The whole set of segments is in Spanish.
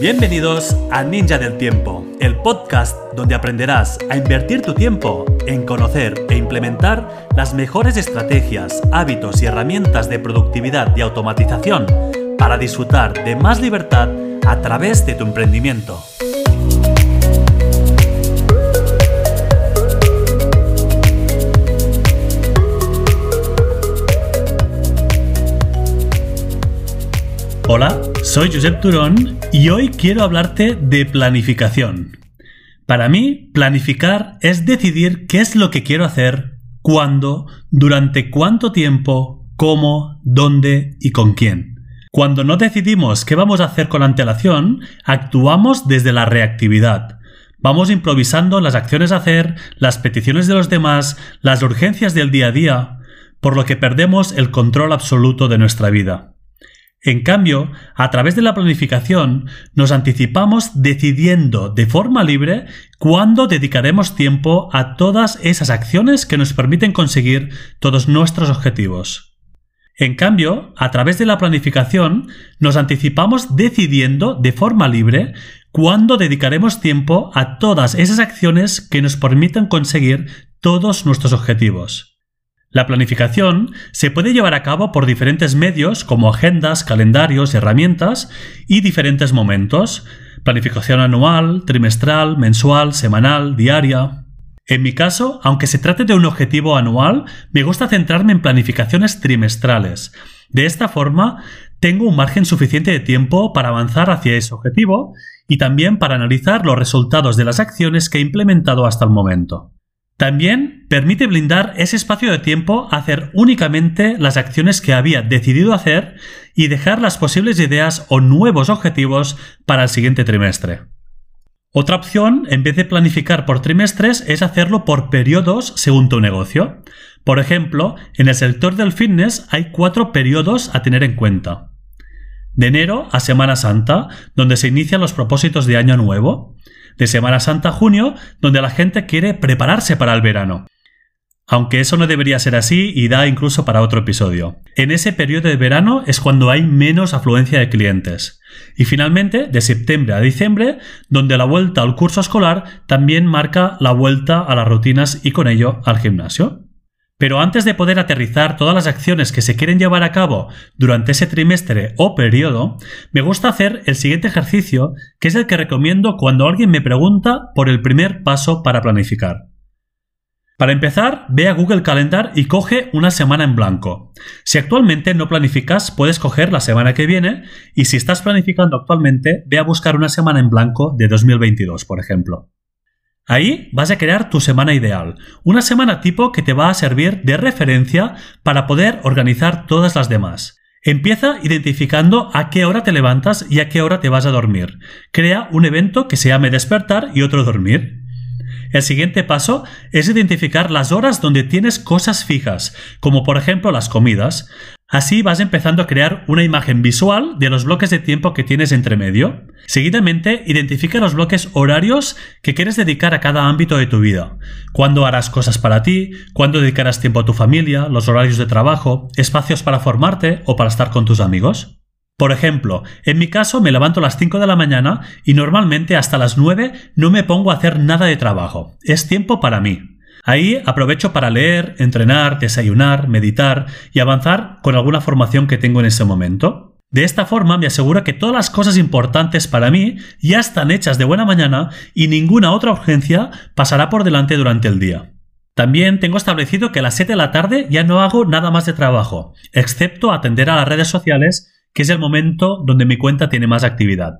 Bienvenidos a Ninja del Tiempo, el podcast donde aprenderás a invertir tu tiempo en conocer e implementar las mejores estrategias, hábitos y herramientas de productividad y automatización para disfrutar de más libertad a través de tu emprendimiento. Hola, soy Josep Turón y hoy quiero hablarte de planificación. Para mí, planificar es decidir qué es lo que quiero hacer, cuándo, durante cuánto tiempo, cómo, dónde y con quién. Cuando no decidimos qué vamos a hacer con antelación, actuamos desde la reactividad. Vamos improvisando las acciones a hacer, las peticiones de los demás, las urgencias del día a día, por lo que perdemos el control absoluto de nuestra vida. En cambio, a través de la planificación, nos anticipamos decidiendo de forma libre cuándo dedicaremos tiempo a todas esas acciones que nos permiten conseguir todos nuestros objetivos. En cambio, a través de la planificación, nos anticipamos decidiendo de forma libre cuándo dedicaremos tiempo a todas esas acciones que nos permitan conseguir todos nuestros objetivos. La planificación se puede llevar a cabo por diferentes medios como agendas, calendarios, herramientas y diferentes momentos. Planificación anual, trimestral, mensual, semanal, diaria. En mi caso, aunque se trate de un objetivo anual, me gusta centrarme en planificaciones trimestrales. De esta forma, tengo un margen suficiente de tiempo para avanzar hacia ese objetivo y también para analizar los resultados de las acciones que he implementado hasta el momento. También permite blindar ese espacio de tiempo a hacer únicamente las acciones que había decidido hacer y dejar las posibles ideas o nuevos objetivos para el siguiente trimestre. Otra opción, en vez de planificar por trimestres, es hacerlo por periodos según tu negocio. Por ejemplo, en el sector del fitness hay cuatro periodos a tener en cuenta. De enero a Semana Santa, donde se inician los propósitos de Año Nuevo de Semana Santa a junio, donde la gente quiere prepararse para el verano. Aunque eso no debería ser así y da incluso para otro episodio. En ese periodo de verano es cuando hay menos afluencia de clientes. Y finalmente, de septiembre a diciembre, donde la vuelta al curso escolar también marca la vuelta a las rutinas y con ello al gimnasio. Pero antes de poder aterrizar todas las acciones que se quieren llevar a cabo durante ese trimestre o periodo, me gusta hacer el siguiente ejercicio, que es el que recomiendo cuando alguien me pregunta por el primer paso para planificar. Para empezar, ve a Google Calendar y coge una semana en blanco. Si actualmente no planificas, puedes coger la semana que viene y si estás planificando actualmente, ve a buscar una semana en blanco de 2022, por ejemplo. Ahí vas a crear tu semana ideal, una semana tipo que te va a servir de referencia para poder organizar todas las demás. Empieza identificando a qué hora te levantas y a qué hora te vas a dormir. Crea un evento que se llame despertar y otro dormir. El siguiente paso es identificar las horas donde tienes cosas fijas, como por ejemplo las comidas. Así vas empezando a crear una imagen visual de los bloques de tiempo que tienes entre medio. Seguidamente, identifica los bloques horarios que quieres dedicar a cada ámbito de tu vida. Cuándo harás cosas para ti, cuándo dedicarás tiempo a tu familia, los horarios de trabajo, espacios para formarte o para estar con tus amigos. Por ejemplo, en mi caso me levanto a las 5 de la mañana y normalmente hasta las 9 no me pongo a hacer nada de trabajo. Es tiempo para mí. Ahí aprovecho para leer, entrenar, desayunar, meditar y avanzar con alguna formación que tengo en ese momento. De esta forma me aseguro que todas las cosas importantes para mí ya están hechas de buena mañana y ninguna otra urgencia pasará por delante durante el día. También tengo establecido que a las 7 de la tarde ya no hago nada más de trabajo, excepto atender a las redes sociales, que es el momento donde mi cuenta tiene más actividad.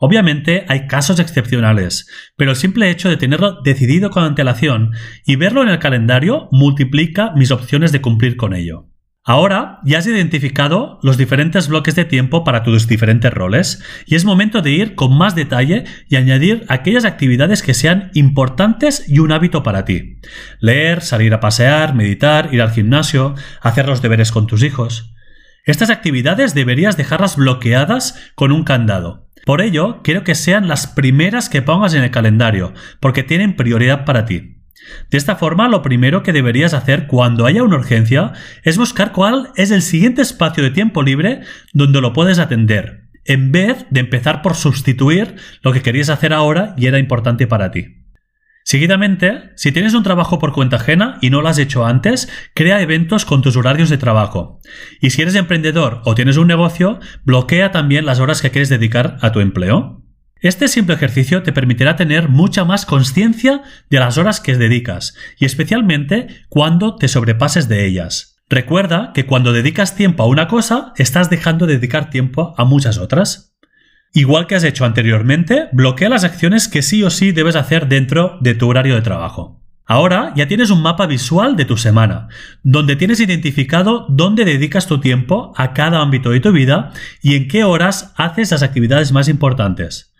Obviamente hay casos excepcionales, pero el simple hecho de tenerlo decidido con antelación y verlo en el calendario multiplica mis opciones de cumplir con ello. Ahora ya has identificado los diferentes bloques de tiempo para tus diferentes roles y es momento de ir con más detalle y añadir aquellas actividades que sean importantes y un hábito para ti. Leer, salir a pasear, meditar, ir al gimnasio, hacer los deberes con tus hijos. Estas actividades deberías dejarlas bloqueadas con un candado por ello, quiero que sean las primeras que pongas en el calendario, porque tienen prioridad para ti. De esta forma, lo primero que deberías hacer cuando haya una urgencia es buscar cuál es el siguiente espacio de tiempo libre donde lo puedes atender. en vez de empezar por sustituir lo que querías hacer ahora y era importante para ti. Seguidamente, si tienes un trabajo por cuenta ajena y no lo has hecho antes, crea eventos con tus horarios de trabajo. Y si eres emprendedor o tienes un negocio, bloquea también las horas que quieres dedicar a tu empleo. Este simple ejercicio te permitirá tener mucha más conciencia de las horas que dedicas, y especialmente cuando te sobrepases de ellas. Recuerda que cuando dedicas tiempo a una cosa, estás dejando de dedicar tiempo a muchas otras. Igual que has hecho anteriormente, bloquea las acciones que sí o sí debes hacer dentro de tu horario de trabajo. Ahora ya tienes un mapa visual de tu semana, donde tienes identificado dónde dedicas tu tiempo a cada ámbito de tu vida y en qué horas haces las actividades más importantes.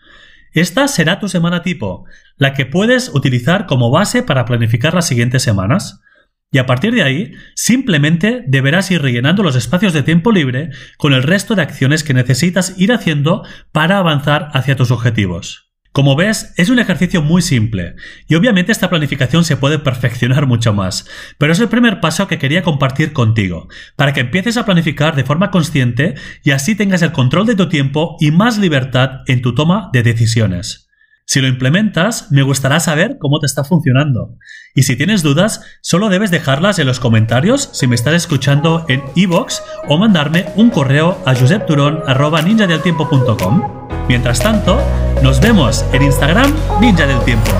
Esta será tu semana tipo, la que puedes utilizar como base para planificar las siguientes semanas. Y a partir de ahí, simplemente deberás ir rellenando los espacios de tiempo libre con el resto de acciones que necesitas ir haciendo para avanzar hacia tus objetivos. Como ves, es un ejercicio muy simple, y obviamente esta planificación se puede perfeccionar mucho más, pero es el primer paso que quería compartir contigo, para que empieces a planificar de forma consciente y así tengas el control de tu tiempo y más libertad en tu toma de decisiones. Si lo implementas, me gustará saber cómo te está funcionando. Y si tienes dudas, solo debes dejarlas en los comentarios si me estás escuchando en iVoox o mandarme un correo a josepturon.ninjadeltiempo.com. Mientras tanto, nos vemos en Instagram Ninja del Tiempo.